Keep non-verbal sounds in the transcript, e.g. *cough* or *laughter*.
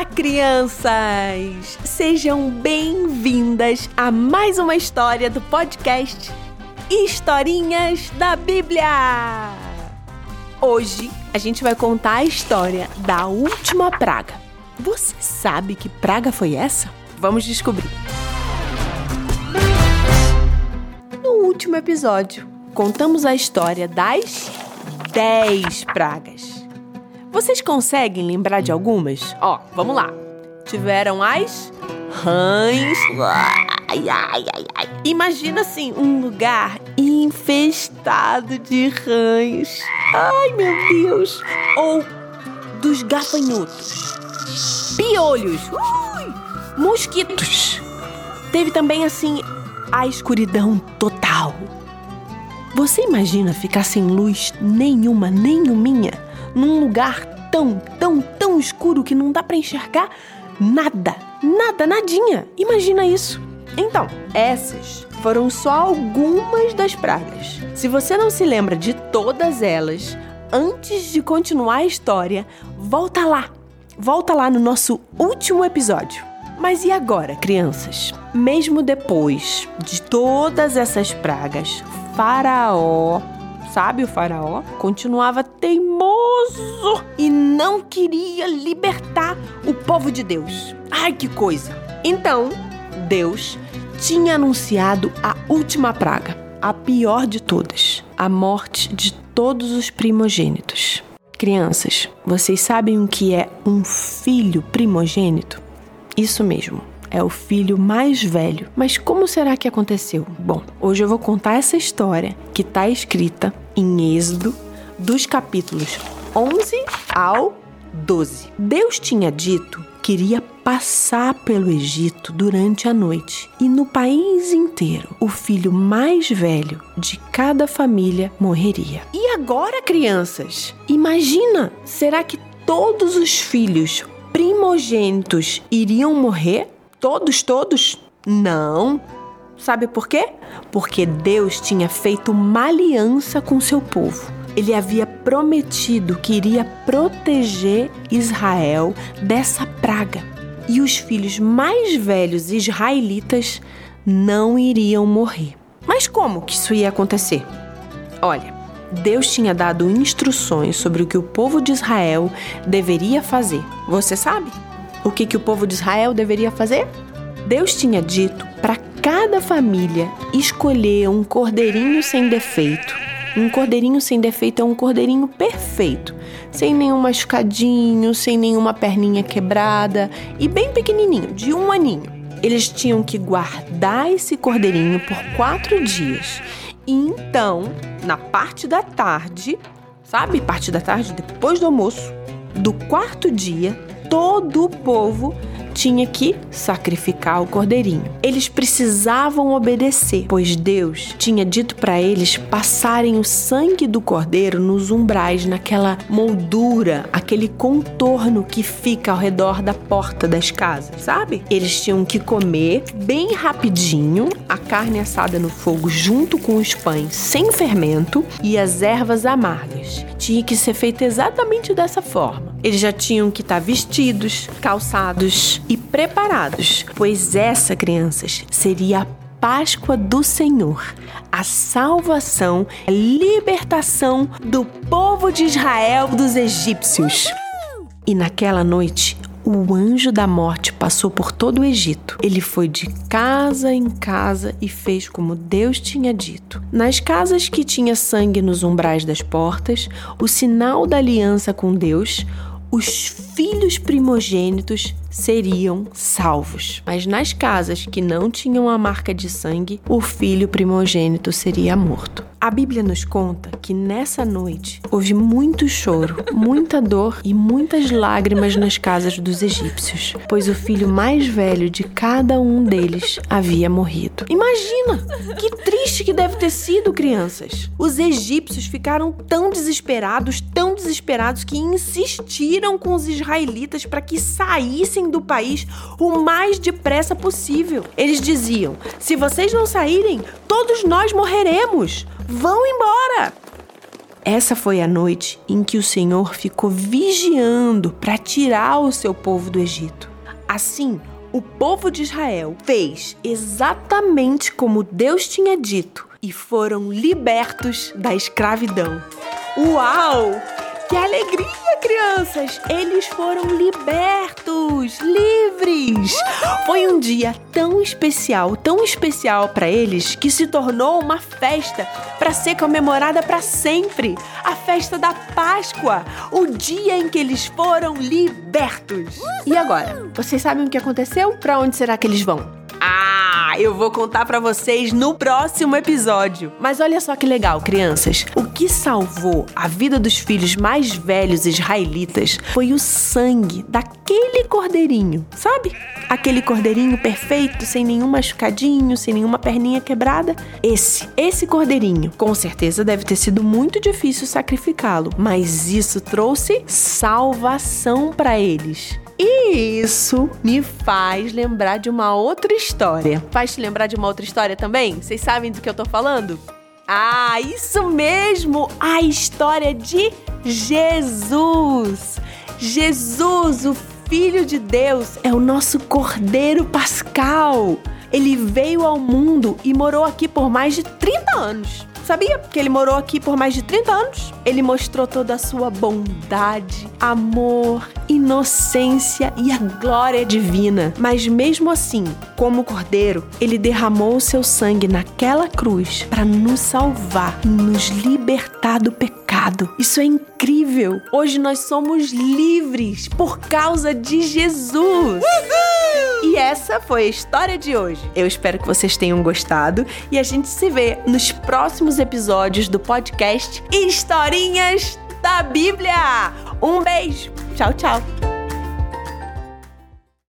Olá, crianças! Sejam bem-vindas a mais uma história do podcast Historinhas da Bíblia! Hoje a gente vai contar a história da última praga. Você sabe que praga foi essa? Vamos descobrir. No último episódio, contamos a história das 10 pragas. Vocês conseguem lembrar de algumas? Ó, vamos lá. Tiveram as rãs. Ai, ai, ai, ai. Imagina assim, um lugar infestado de rãs. Ai, meu Deus. Ou dos gafanhotos. Piolhos. Ui, mosquitos. Teve também assim a escuridão total. Você imagina ficar sem luz nenhuma, nenhuminha, num lugar tão, tão, tão escuro que não dá para enxergar nada, nada, nadinha. Imagina isso. Então, essas foram só algumas das pragas. Se você não se lembra de todas elas, antes de continuar a história, volta lá. Volta lá no nosso último episódio. Mas e agora, crianças? Mesmo depois de todas essas pragas, Faraó, sabe o Faraó, continuava teimoso e não queria libertar o povo de Deus. Ai, que coisa! Então, Deus tinha anunciado a última praga, a pior de todas, a morte de todos os primogênitos. Crianças, vocês sabem o que é um filho primogênito? Isso mesmo, é o filho mais velho. Mas como será que aconteceu? Bom, hoje eu vou contar essa história que está escrita em Êxodo, dos capítulos 11 ao 12. Deus tinha dito que iria passar pelo Egito durante a noite e no país inteiro o filho mais velho de cada família morreria. E agora, crianças? Imagina, será que todos os filhos primogênitos iriam morrer? Todos, todos? Não. Sabe por quê? Porque Deus tinha feito uma aliança com seu povo. Ele havia prometido que iria proteger Israel dessa praga. E os filhos mais velhos israelitas não iriam morrer. Mas como que isso ia acontecer? Olha, Deus tinha dado instruções sobre o que o povo de Israel deveria fazer. Você sabe? O que, que o povo de Israel deveria fazer? Deus tinha dito para cada família escolher um cordeirinho sem defeito. Um cordeirinho sem defeito é um cordeirinho perfeito, sem nenhum machucadinho, sem nenhuma perninha quebrada e bem pequenininho, de um aninho. Eles tinham que guardar esse cordeirinho por quatro dias e então, na parte da tarde, sabe, parte da tarde, depois do almoço, do quarto dia, todo o povo tinha que sacrificar o cordeirinho. Eles precisavam obedecer, pois Deus tinha dito para eles passarem o sangue do cordeiro nos umbrais, naquela moldura, aquele contorno que fica ao redor da porta das casas, sabe? Eles tinham que comer bem rapidinho a carne assada no fogo junto com os pães sem fermento e as ervas amargas. Tinha que ser feito exatamente dessa forma. Eles já tinham que estar vestidos, calçados e preparados, pois essa, crianças, seria a Páscoa do Senhor, a salvação, a libertação do povo de Israel dos egípcios. E naquela noite, o anjo da morte passou por todo o Egito. Ele foi de casa em casa e fez como Deus tinha dito. Nas casas que tinha sangue nos umbrais das portas, o sinal da aliança com Deus, os filhos primogênitos seriam salvos. Mas nas casas que não tinham a marca de sangue, o filho primogênito seria morto. A Bíblia nos conta que nessa noite houve muito choro, *laughs* muita dor e muitas lágrimas nas casas dos egípcios, pois o filho mais velho de cada um deles havia morrido. Imagina! Que triste que deve ter sido, crianças! Os egípcios ficaram tão desesperados, tão desesperados que insistiram com os israelitas para que saíssem do país o mais depressa possível. Eles diziam: se vocês não saírem, todos nós morreremos. Vão embora! Essa foi a noite em que o Senhor ficou vigiando para tirar o seu povo do Egito. Assim, o povo de Israel fez exatamente como Deus tinha dito e foram libertos da escravidão. Uau! Que alegria, crianças! Eles foram libertos, livres! Foi um dia tão especial, tão especial para eles, que se tornou uma festa para ser comemorada para sempre a festa da Páscoa o dia em que eles foram libertos. E agora? Vocês sabem o que aconteceu? Para onde será que eles vão? Eu vou contar para vocês no próximo episódio. Mas olha só que legal, crianças. O que salvou a vida dos filhos mais velhos israelitas foi o sangue daquele cordeirinho, sabe? Aquele cordeirinho perfeito, sem nenhum machucadinho, sem nenhuma perninha quebrada. Esse, esse cordeirinho. Com certeza deve ter sido muito difícil sacrificá-lo, mas isso trouxe salvação para eles. E isso me faz lembrar de uma outra história. Faz te lembrar de uma outra história também? Vocês sabem do que eu tô falando? Ah, isso mesmo! A história de Jesus! Jesus, o Filho de Deus, é o nosso Cordeiro Pascal. Ele veio ao mundo e morou aqui por mais de 30 anos. Sabia que ele morou aqui por mais de 30 anos? Ele mostrou toda a sua bondade, amor, inocência e a glória divina. Mas mesmo assim, como cordeiro, ele derramou o seu sangue naquela cruz para nos salvar nos libertar do pecado. Isso é incrível! Hoje nós somos livres por causa de Jesus. Uhul! E essa foi a história de hoje. Eu espero que vocês tenham gostado e a gente se vê nos próximos episódios do podcast Historinhas da Bíblia. Um beijo. Tchau, tchau.